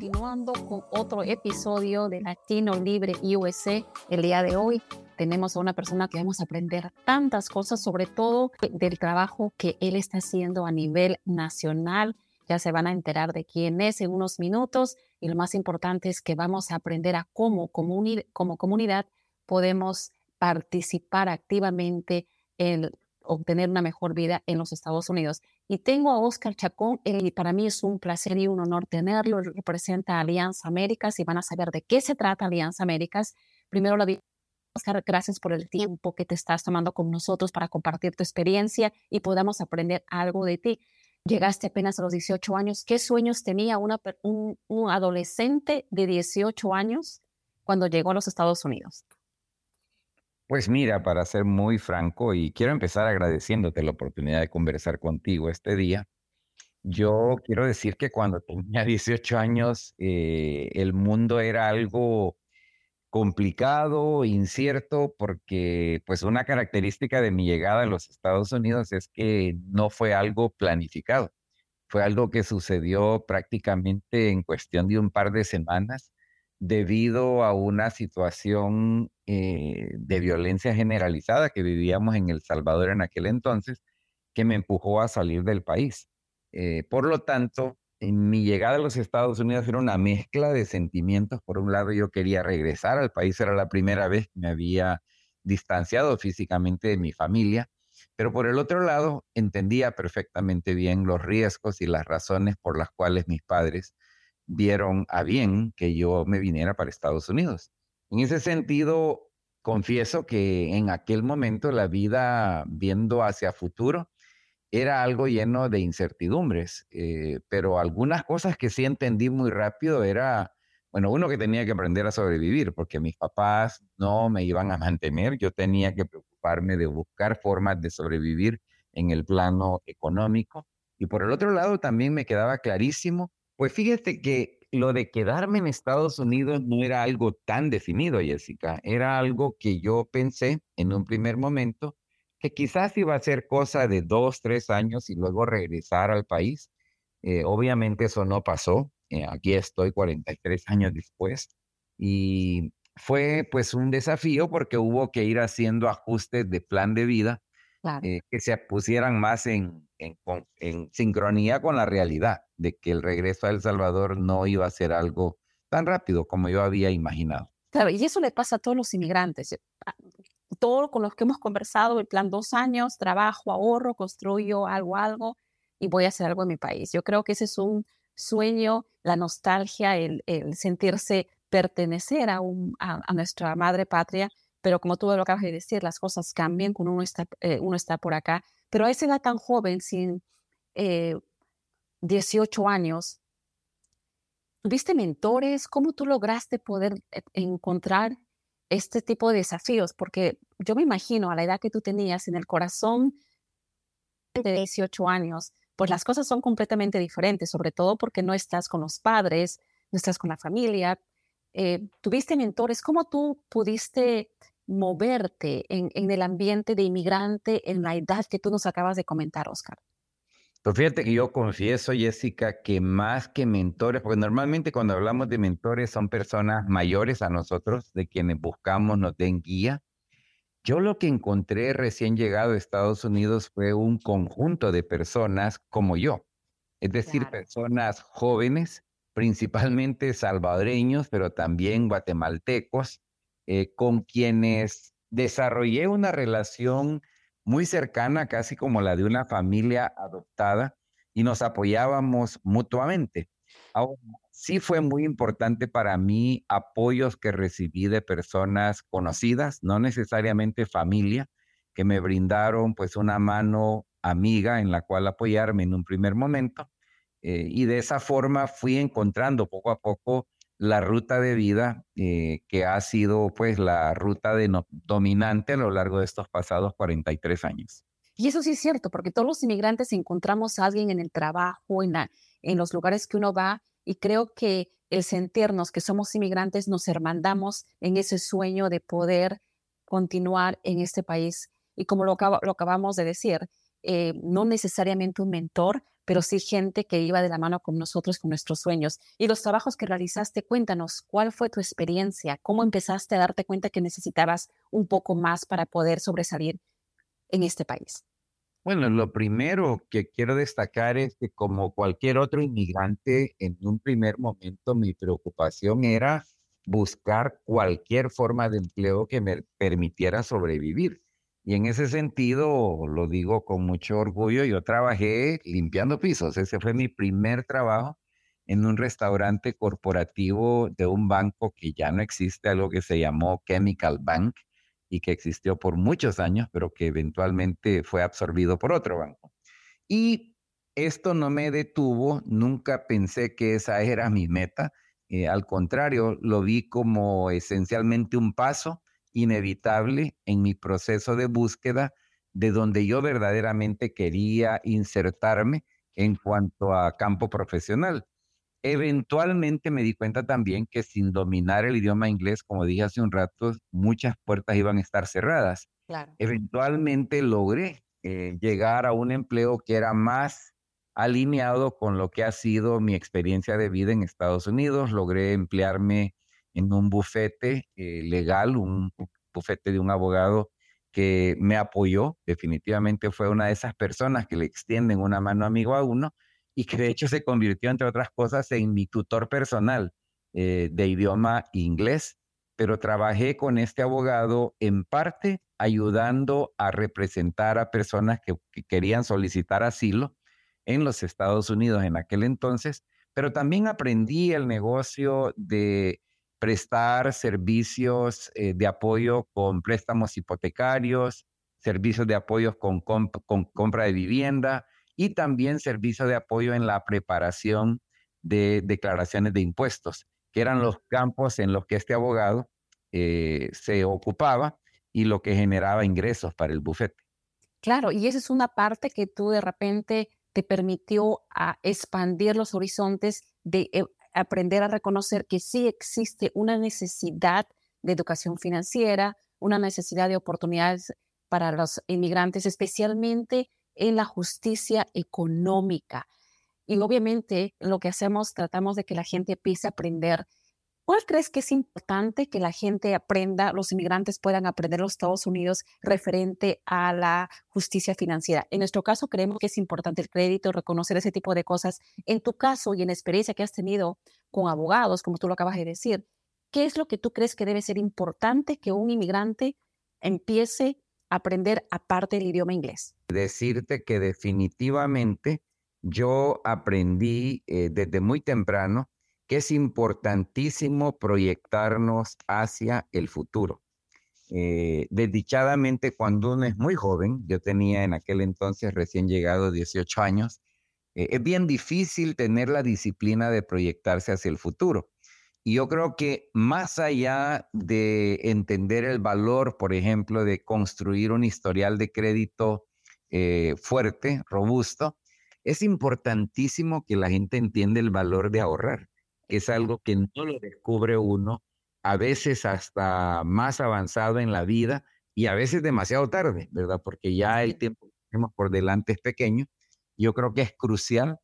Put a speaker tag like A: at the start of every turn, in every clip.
A: Continuando con otro episodio de Latino Libre USA. El día de hoy tenemos a una persona que vamos a aprender tantas cosas, sobre todo del trabajo que él está haciendo a nivel nacional. Ya se van a enterar de quién es en unos minutos y lo más importante es que vamos a aprender a cómo como comunidad podemos participar activamente en obtener una mejor vida en los Estados Unidos. Y tengo a Oscar Chacón, y para mí es un placer y un honor tenerlo. Representa Alianza Américas y van a saber de qué se trata Alianza Américas. Primero, la Oscar, gracias por el tiempo que te estás tomando con nosotros para compartir tu experiencia y podamos aprender algo de ti. Llegaste apenas a los 18 años. ¿Qué sueños tenía una, un, un adolescente de 18 años cuando llegó a los Estados Unidos?
B: Pues mira, para ser muy franco, y quiero empezar agradeciéndote la oportunidad de conversar contigo este día. Yo quiero decir que cuando tenía 18 años, eh, el mundo era algo complicado, incierto, porque pues una característica de mi llegada a los Estados Unidos es que no fue algo planificado. Fue algo que sucedió prácticamente en cuestión de un par de semanas debido a una situación eh, de violencia generalizada que vivíamos en El Salvador en aquel entonces, que me empujó a salir del país. Eh, por lo tanto, en mi llegada a los Estados Unidos era una mezcla de sentimientos. Por un lado, yo quería regresar al país, era la primera vez que me había distanciado físicamente de mi familia, pero por el otro lado, entendía perfectamente bien los riesgos y las razones por las cuales mis padres vieron a bien que yo me viniera para Estados Unidos. En ese sentido, confieso que en aquel momento la vida viendo hacia futuro era algo lleno de incertidumbres, eh, pero algunas cosas que sí entendí muy rápido era, bueno, uno que tenía que aprender a sobrevivir, porque mis papás no me iban a mantener, yo tenía que preocuparme de buscar formas de sobrevivir en el plano económico. Y por el otro lado también me quedaba clarísimo pues fíjate que lo de quedarme en Estados Unidos no era algo tan definido, Jessica. Era algo que yo pensé en un primer momento que quizás iba a ser cosa de dos, tres años y luego regresar al país. Eh, obviamente eso no pasó. Eh, aquí estoy 43 años después y fue pues un desafío porque hubo que ir haciendo ajustes de plan de vida eh, que se pusieran más en, en, sincronía con la realidad de que el regreso a El Salvador no iba a ser algo tan rápido como yo había imaginado.
A: Claro, y eso le pasa a todos los inmigrantes. Eh, todos con los que hemos conversado, el plan dos años, trabajo, ahorro, construyo algo, algo, y voy a hacer algo en mi país. Yo creo que ese es un sueño, la nostalgia, el, sentirse pertenecer a, a nuestra madre patria pero como tú lo acabas de decir, las cosas cambian cuando uno está, eh, uno está por acá. Pero a esa edad tan joven, sin 18 eh, años, ¿tuviste mentores? ¿Cómo tú lograste poder eh, encontrar este tipo de desafíos? Porque yo me imagino a la edad que tú tenías en el corazón de 18 años, pues las cosas son completamente diferentes, sobre todo porque no estás con los padres, no estás con la familia, eh, tuviste mentores, ¿cómo tú pudiste moverte en, el ambiente de inmigrante en la edad que tú nos acabas de comentar, Oscar?
B: Pues fíjate que yo confieso, Jessica, que más que mentores, porque normalmente cuando hablamos de mentores son personas mayores a nosotros, de quienes buscamos nos den guía. Yo lo que encontré recién llegado a Estados Unidos fue un conjunto de personas como yo, es decir, personas jóvenes principalmente salvadoreños, pero también guatemaltecos, eh, con quienes desarrollé una relación muy cercana, casi como la de una familia adoptada, y nos apoyábamos mutuamente. Ahora, sí fue muy importante para mí apoyos que recibí de personas conocidas, no necesariamente familia, que me brindaron pues una mano amiga en la cual apoyarme en un primer momento eh, y de esa forma fui encontrando poco a poco la ruta de vida eh, que ha sido pues la ruta de dominante a lo largo de estos pasados 43 años.
A: Y eso sí es cierto, porque todos los inmigrantes encontramos a alguien en el trabajo, en, en los lugares que uno va, y creo que el sentirnos que somos inmigrantes nos hermandamos en ese sueño de poder continuar en este país. Y como lo, lo acabamos de decir, eh, no necesariamente un mentor, pero sí gente que iba de la mano con nosotros, con nuestros sueños. Y los trabajos que realizaste, cuéntanos, ¿cuál fue tu experiencia? ¿Cómo empezaste a darte cuenta que necesitabas un poco más para poder sobresalir en este país?
B: Bueno, lo primero que quiero destacar es que como cualquier otro inmigrante, en un primer momento mi preocupación era buscar cualquier forma de empleo que me permitiera sobrevivir. Y en ese sentido, lo digo con mucho orgullo, yo trabajé limpiando pisos. Ese fue mi primer trabajo en un restaurante corporativo de un banco que ya no existe, algo que se llamó Chemical Bank y que existió por muchos años, pero que eventualmente fue absorbido por otro banco. Y esto no me detuvo, nunca pensé que esa era mi meta, eh, al contrario, lo vi como esencialmente un paso inevitable en mi proceso de búsqueda de donde yo verdaderamente quería insertarme en cuanto a campo profesional. Eventualmente me di cuenta también que sin dominar el idioma inglés, como dije hace un rato, muchas puertas iban a estar cerradas. Eventualmente logré eh, llegar a un empleo que era más alineado con lo que ha sido mi experiencia de vida en Estados Unidos. Logré emplearme en un bufete eh, legal, un bufete de un abogado que me apoyó. Definitivamente fue una de esas personas que le extienden una mano amigo a uno y que de hecho se convirtió, entre otras cosas, en mi tutor personal eh, de idioma inglés. Pero trabajé con este abogado en parte ayudando a representar a personas que querían solicitar asilo en los Estados Unidos en aquel entonces, pero también aprendí el negocio de prestar servicios eh, de apoyo con préstamos hipotecarios, servicios de apoyo con, compra de vivienda y también servicios de apoyo en la preparación de declaraciones de impuestos, que eran los campos en los que este abogado eh, se ocupaba y lo que generaba ingresos para el bufete.
A: Claro, y esa es una parte que tú de repente te permitió a expandir los horizontes de eh, aprender a reconocer que sí existe una necesidad de educación financiera, una necesidad de oportunidades para los inmigrantes, especialmente en la justicia económica. Y obviamente lo que hacemos, tratamos de que la gente empiece a aprender ¿Cuál crees que es importante que la gente aprenda, los inmigrantes puedan aprender en los Estados Unidos referente a la justicia financiera? En nuestro caso creemos que es importante el crédito, reconocer ese tipo de cosas. En tu caso y en la experiencia que has tenido con abogados, como tú lo acabas de decir, ¿qué es lo que tú crees que debe ser importante que un inmigrante empiece a aprender aparte del idioma inglés?
B: Decirte que definitivamente yo aprendí eh, desde muy temprano que es importantísimo proyectarnos hacia el futuro. Eh, desdichadamente, cuando uno es muy joven, yo tenía en aquel entonces recién llegado 18 años, eh, es bien difícil tener la disciplina de proyectarse hacia el futuro. Y yo creo que más allá de entender el valor, por ejemplo, de construir un historial de crédito eh, fuerte, robusto, es importantísimo que la gente entienda el valor de ahorrar es algo que no lo descubre uno, a veces hasta más avanzado en la vida y a veces demasiado tarde, ¿verdad? Porque ya el tiempo que tenemos por delante es pequeño. Yo creo que es crucial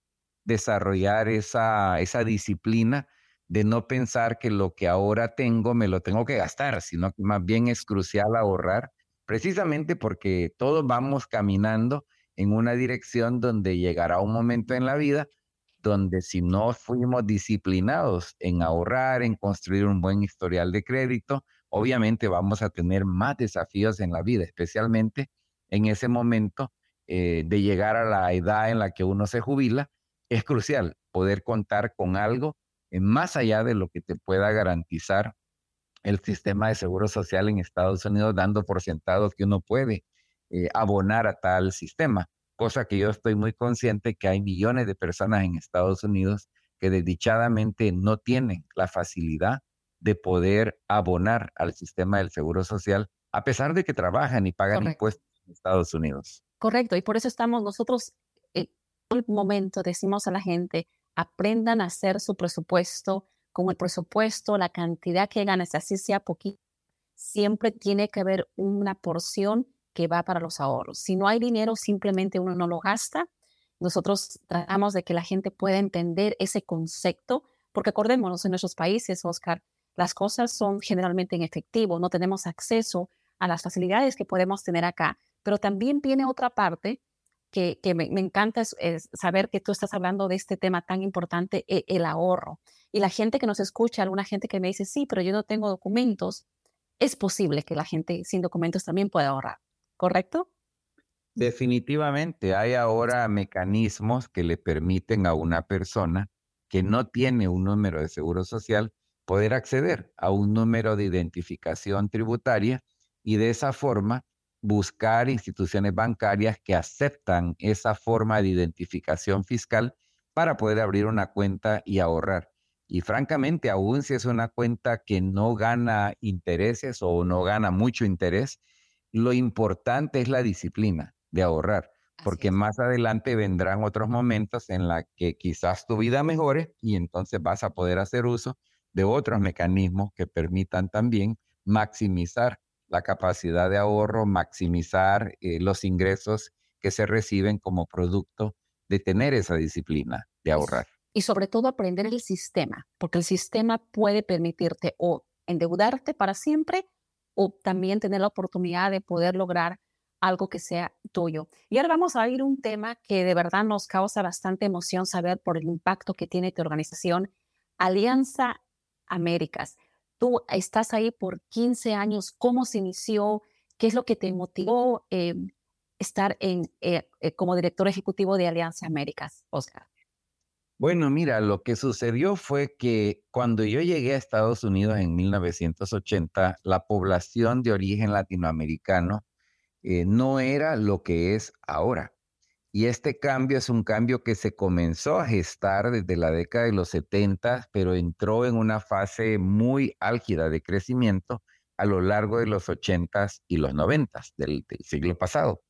B: desarrollar esa, esa disciplina de no pensar que lo que ahora tengo me lo tengo que gastar, sino que más bien es crucial ahorrar, precisamente porque todos vamos caminando en una dirección donde llegará un momento en la vida donde si no fuimos disciplinados en ahorrar, en construir un buen historial de crédito, obviamente vamos a tener más desafíos en la vida, especialmente en ese momento eh, de llegar a la edad en la que uno se jubila. Es crucial poder contar con algo más allá de lo que te pueda garantizar el sistema de seguro social en Estados Unidos, dando por sentado que uno puede eh, abonar a tal sistema cosa que yo estoy muy consciente que hay millones de personas en Estados Unidos que desdichadamente no tienen la facilidad de poder abonar al sistema del Seguro Social, a pesar de que trabajan y pagan impuestos en Estados Unidos.
A: Correcto, y por eso estamos nosotros, en el momento decimos a la gente, aprendan a hacer su presupuesto, con el presupuesto, la cantidad que ganas, así sea poquito, siempre tiene que haber una porción que va para los ahorros. Si no hay dinero, simplemente uno no lo gasta. Nosotros tratamos de que la gente pueda entender ese concepto, porque acordémonos, en nuestros países, Oscar, las cosas son generalmente en efectivo, no tenemos acceso a las facilidades que podemos tener acá. Pero también viene otra parte que, me, encanta saber que tú estás hablando de este tema tan importante, e, el ahorro. Y la gente que nos escucha, alguna gente que me dice, sí, pero yo no tengo documentos, es posible que la gente sin documentos también pueda ahorrar, ¿correcto?
B: Definitivamente, hay ahora mecanismos que le permiten a una persona que no tiene un número de seguro social poder acceder a un número de identificación tributaria y de esa forma buscar instituciones bancarias que aceptan esa forma de identificación fiscal para poder abrir una cuenta y ahorrar. Y francamente, aún si es una cuenta que no gana intereses o no gana mucho interés, lo importante es la disciplina de ahorrar, porque más adelante vendrán otros momentos en la que quizás tu vida mejore y entonces vas a poder hacer uso de otros mecanismos que permitan también maximizar la capacidad de ahorro, maximizar eh, los ingresos que se reciben como producto de tener esa disciplina de ahorrar.
A: Y sobre todo aprender el sistema, porque el sistema puede permitirte o endeudarte para siempre o también tener la oportunidad de poder lograr algo que sea tuyo. Y ahora vamos a ir un tema que de verdad nos causa bastante emoción saber por el impacto que tiene tu organización, Alianza Américas. Tú estás ahí por 15 años, ¿cómo se inició? ¿Qué es lo que te motivó eh, estar en, eh, eh, como director ejecutivo de Alianza Américas, Oscar?
B: Bueno, mira, lo que sucedió fue que cuando yo llegué a Estados Unidos en 1980, la población de origen latinoamericano eh, no era lo que es ahora. Y este cambio es un cambio que se comenzó a gestar desde la década de los 70, pero entró en una fase muy álgida de crecimiento a lo largo de los 80 y los 90 del siglo pasado.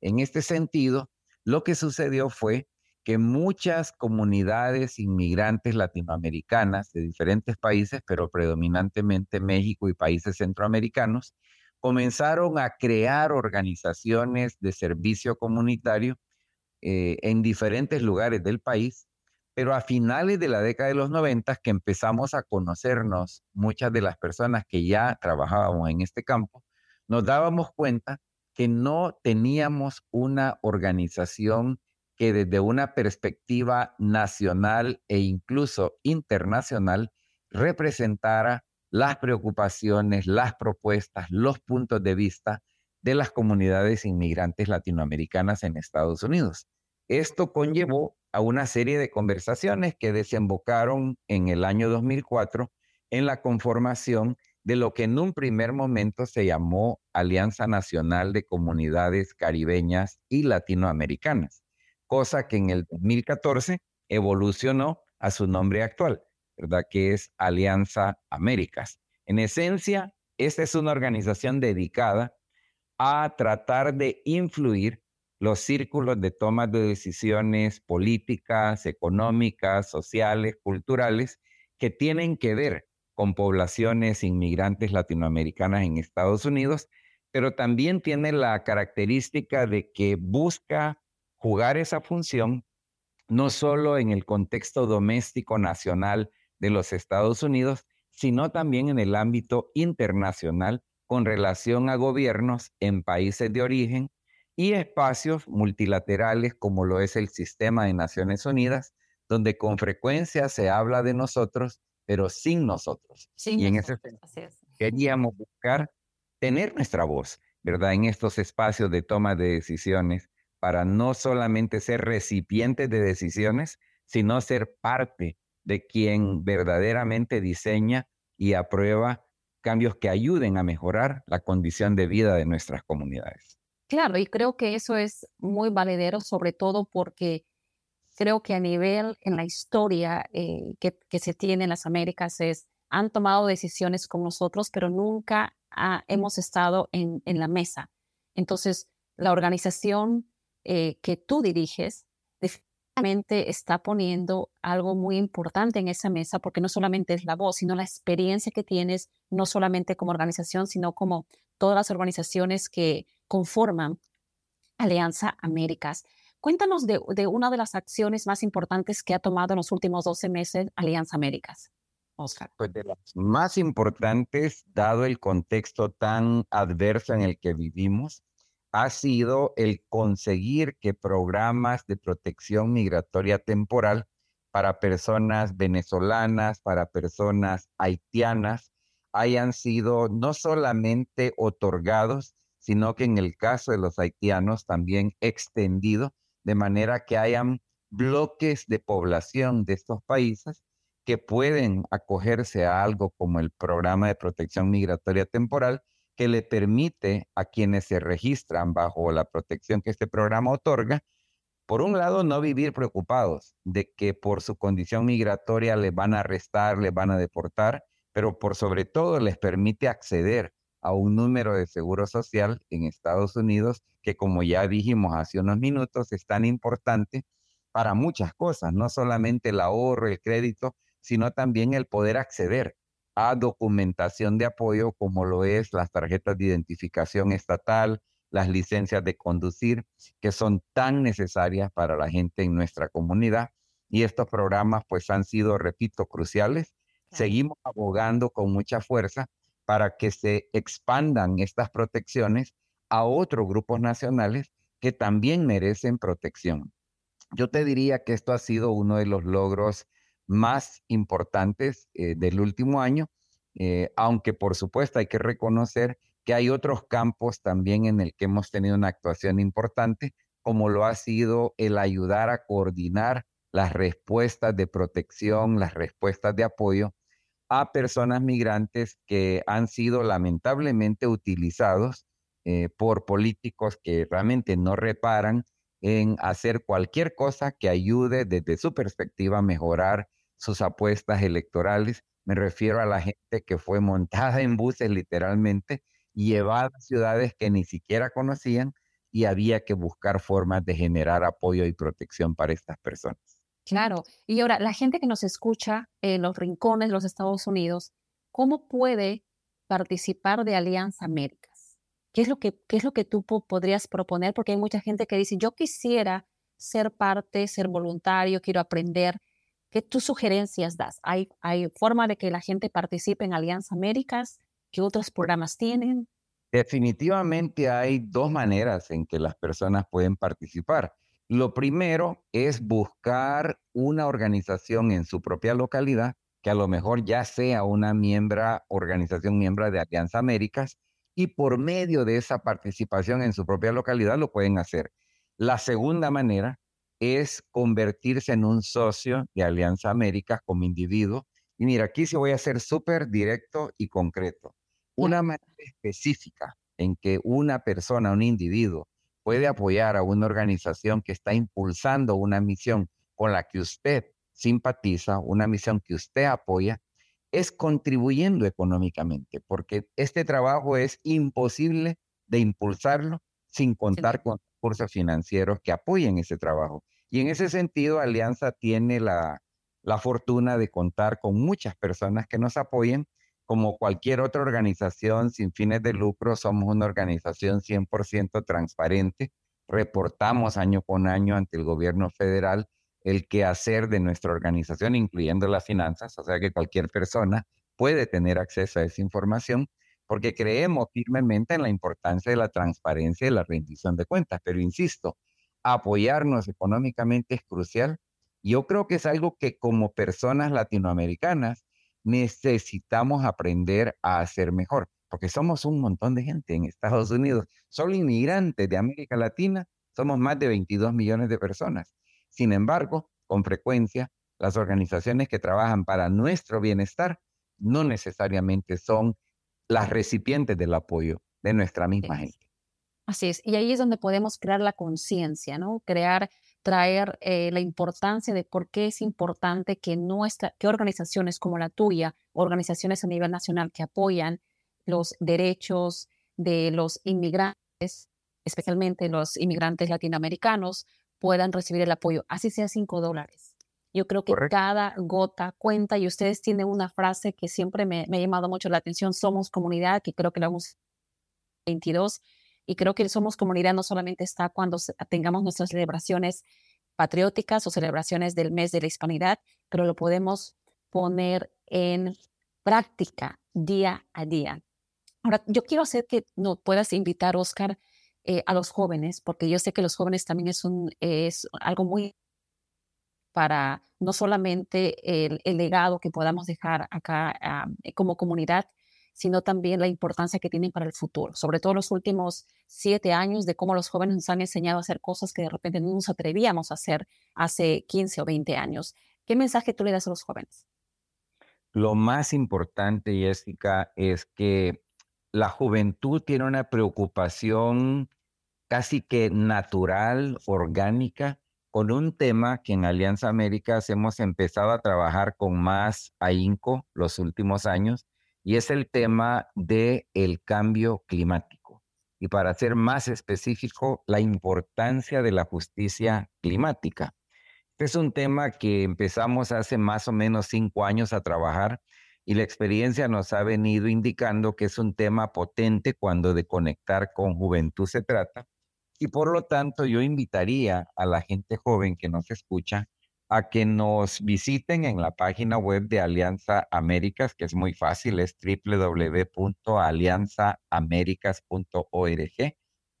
B: En este sentido, lo que sucedió fue que muchas comunidades inmigrantes latinoamericanas de diferentes países, pero predominantemente México y países centroamericanos, comenzaron a crear organizaciones de servicio comunitario eh, en diferentes lugares del país, pero a finales de la década de los 90 que empezamos a conocernos muchas de las personas que ya trabajábamos en este campo, nos dábamos cuenta que no teníamos una organización que desde una perspectiva nacional e incluso internacional representara las preocupaciones, las propuestas, los puntos de vista de las comunidades inmigrantes latinoamericanas en Estados Unidos. Esto conllevó a una serie de conversaciones que desembocaron en el año 2004 en la conformación de lo que en un primer momento se llamó Alianza Nacional de Comunidades Caribeñas y Latinoamericanas cosa que en el 2014 evolucionó a su nombre actual, ¿verdad? Que es Alianza Américas. En esencia, esta es una organización dedicada a tratar de influir los círculos de toma de decisiones políticas, económicas, sociales, culturales, que tienen que ver con poblaciones inmigrantes latinoamericanas en Estados Unidos, pero también tiene la característica de que busca jugar esa función no solo en el contexto doméstico nacional de los Estados Unidos, sino también en el ámbito internacional con relación a gobiernos en países de origen y espacios multilaterales como lo es el sistema de Naciones Unidas, donde con frecuencia se habla de nosotros, pero sin nosotros. y en ese sentido queríamos buscar tener nuestra voz, ¿verdad? En estos espacios de toma de decisiones para no solamente ser recipientes de decisiones, sino ser parte de quien verdaderamente diseña y aprueba cambios que ayuden a mejorar la condición de vida de nuestras comunidades.
A: Claro, y creo que eso es muy valedero, sobre todo porque creo que a nivel en la historia eh, que, que, se tiene en las Américas es, han tomado decisiones con nosotros, pero nunca hemos estado en, en, la mesa. Entonces, la organización eh, que tú diriges definitivamente está poniendo algo muy importante en esa mesa, porque no solamente es la voz, sino la experiencia que tienes, no solamente como organización, sino como todas las organizaciones que conforman Alianza Américas. Cuéntanos de, una de las acciones más importantes que ha tomado en los últimos 12 meses Alianza Américas. Oscar.
B: Pues de las más importantes, dado el contexto tan adverso en el que vivimos, ha sido el conseguir que programas de protección migratoria temporal para personas venezolanas, para personas haitianas, hayan sido no solamente otorgados, sino que en el caso de los haitianos también extendido de manera que hayan bloques de población de estos países que pueden acogerse a algo como el programa de protección migratoria temporal que le permite a quienes se registran bajo la protección que este programa otorga, por un lado, no vivir preocupados de que por su condición migratoria les van a arrestar, les van a deportar, pero por sobre todo les permite acceder a un número de seguro social en Estados Unidos que, como ya dijimos hace unos minutos, es tan importante para muchas cosas, no solamente el ahorro, el crédito, sino también el poder acceder a documentación de apoyo como lo es las tarjetas de identificación estatal, las licencias de conducir, que son tan necesarias para la gente en nuestra comunidad. Y estos programas pues han sido, repito, cruciales. Seguimos abogando con mucha fuerza para que se expandan estas protecciones a otros grupos nacionales que también merecen protección. Yo te diría que esto ha sido uno de los logros más importantes eh, del último año, eh, aunque por supuesto hay que reconocer que hay otros campos también en el que hemos tenido una actuación importante, como lo ha sido el ayudar a coordinar las respuestas de protección, las respuestas de apoyo a personas migrantes que han sido lamentablemente utilizados eh, por políticos que realmente no reparan en hacer cualquier cosa que ayude desde su perspectiva a mejorar sus apuestas electorales. Me refiero a la gente que fue montada en buses literalmente, llevada a ciudades que ni siquiera conocían y había que buscar formas de generar apoyo y protección para estas personas.
A: Claro. Y ahora, la gente que nos escucha en los rincones de los Estados Unidos, ¿cómo puede participar de Alianza Américas? ¿Qué es lo que, qué es lo que tú podrías proponer? Porque hay mucha gente que dice, yo quisiera ser parte, ser voluntario, quiero aprender. ¿Qué tus sugerencias das? ¿Hay, ¿Hay forma de que la gente participe en Alianza Américas? ¿Qué otros programas tienen?
B: Definitivamente hay dos maneras en que las personas pueden participar. Lo primero es buscar una organización en su propia localidad que a lo mejor ya sea una miembra, organización miembro de Alianza Américas, y por medio de esa participación en su propia localidad lo pueden hacer. La segunda manera es convertirse en un socio de Alianza Américas como individuo. Y mira, aquí sí voy a ser súper directo y concreto. Una manera específica en que una persona, un individuo, puede apoyar a una organización que está impulsando una misión con la que usted simpatiza, una misión que usted apoya, es contribuyendo económicamente, porque este trabajo es imposible de impulsarlo sin contar con recursos financieros que apoyen ese trabajo. Y en ese sentido, Alianza tiene la, la fortuna de contar con muchas personas que nos apoyen como cualquier otra organización sin fines de lucro, somos una organización 100% transparente. Reportamos año con año ante el gobierno federal el quehacer de nuestra organización, incluyendo las finanzas, o sea que cualquier persona puede tener acceso a esa información porque creemos firmemente en la importancia de la transparencia y la rendición de cuentas. Pero insisto, apoyarnos económicamente es crucial. Yo creo que es algo que como personas latinoamericanas necesitamos aprender a hacer mejor, porque somos un montón de gente en Estados Unidos. Solo inmigrantes de América Latina somos más de 22 millones de personas. Sin embargo, con frecuencia, las organizaciones que trabajan para nuestro bienestar no necesariamente son las recipientes del apoyo de nuestra misma gente.
A: Así es, y ahí es donde podemos crear la conciencia, ¿no? Crear traer eh, la importancia de por qué es importante que nuestra, que organizaciones como la tuya, organizaciones a nivel nacional que apoyan los derechos de los inmigrantes, especialmente los inmigrantes latinoamericanos, puedan recibir el apoyo, así sea cinco dólares. Yo creo que cada gota cuenta y ustedes tienen una frase que siempre me, me, ha llamado mucho la atención, somos comunidad, que creo que la hemos 22 y creo que somos comunidad no solamente está cuando tengamos nuestras celebraciones patrióticas o celebraciones del mes de la hispanidad, pero lo podemos poner en práctica día a día. Ahora, yo quiero hacer que nos puedas invitar, Oscar, eh, a los jóvenes, porque yo sé que los jóvenes también es, un, es algo muy para no solamente el, legado que podamos dejar acá como comunidad, sino también la importancia que tienen para el futuro, sobre todo los últimos siete años de cómo los jóvenes nos han enseñado a hacer cosas que de repente no nos atrevíamos a hacer hace 15 o 20 años. ¿Qué mensaje tú le das a los jóvenes?
B: Lo más importante, Jessica, es que la juventud tiene una preocupación casi que natural, orgánica, con un tema que en Alianza Américas hemos empezado a trabajar con más ahínco los últimos años, y es el tema del el cambio climático. Y para ser más específico, la importancia de la justicia climática. Este es un tema que empezamos hace más o menos cinco años a trabajar y la experiencia nos ha venido indicando que es un tema potente cuando de conectar con juventud se trata. Y por lo tanto, yo invitaría a la gente joven que nos escucha a que nos visiten en la página web de Alianza Américas, que es muy fácil, es www.alianzaamericas.org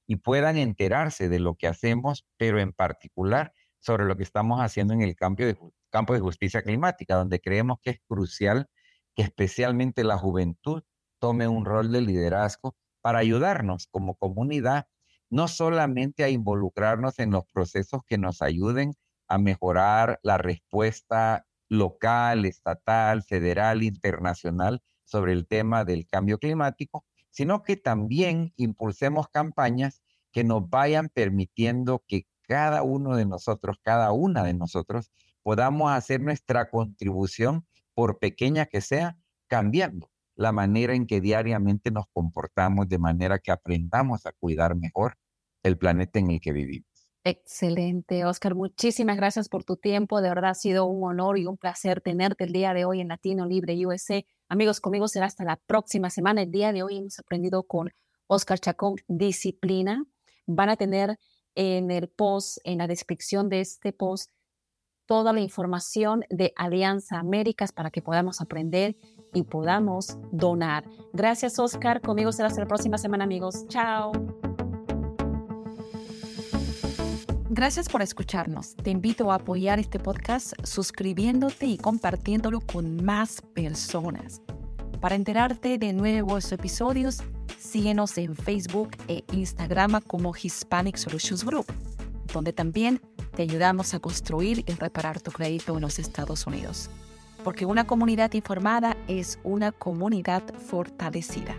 B: y puedan enterarse de lo que hacemos, pero en particular sobre lo que estamos haciendo en el campo de, campo de justicia climática, donde creemos que es crucial que especialmente la juventud tome un rol de liderazgo para ayudarnos como comunidad, no solamente a involucrarnos en los procesos que nos ayuden a mejorar la respuesta local, estatal, federal, internacional sobre el tema del cambio climático, sino que también impulsemos campañas que nos vayan permitiendo que cada uno de nosotros, cada una de nosotros, podamos hacer nuestra contribución, por pequeña que sea, cambiando la manera en que diariamente nos comportamos, de manera que aprendamos a cuidar mejor el planeta en el que vivimos.
A: Excelente, Oscar. Muchísimas gracias por tu tiempo. De verdad ha sido un honor y un placer tenerte el día de hoy en Latino Libre USA. Amigos, conmigo será hasta la próxima semana. El día de hoy hemos aprendido con Oscar Chacón disciplina. Van a tener en el post, en la descripción de este post, toda la información de Alianza Américas para que podamos aprender y podamos donar. Gracias, Oscar. Conmigo será hasta la próxima semana, amigos. Chao. Gracias por escucharnos. Te invito a apoyar este podcast suscribiéndote y compartiéndolo con más personas. Para enterarte de nuevos episodios, síguenos en Facebook e Instagram como Hispanic Solutions Group, donde también te ayudamos a construir y reparar tu crédito en los Estados Unidos. Porque una comunidad informada es una comunidad fortalecida.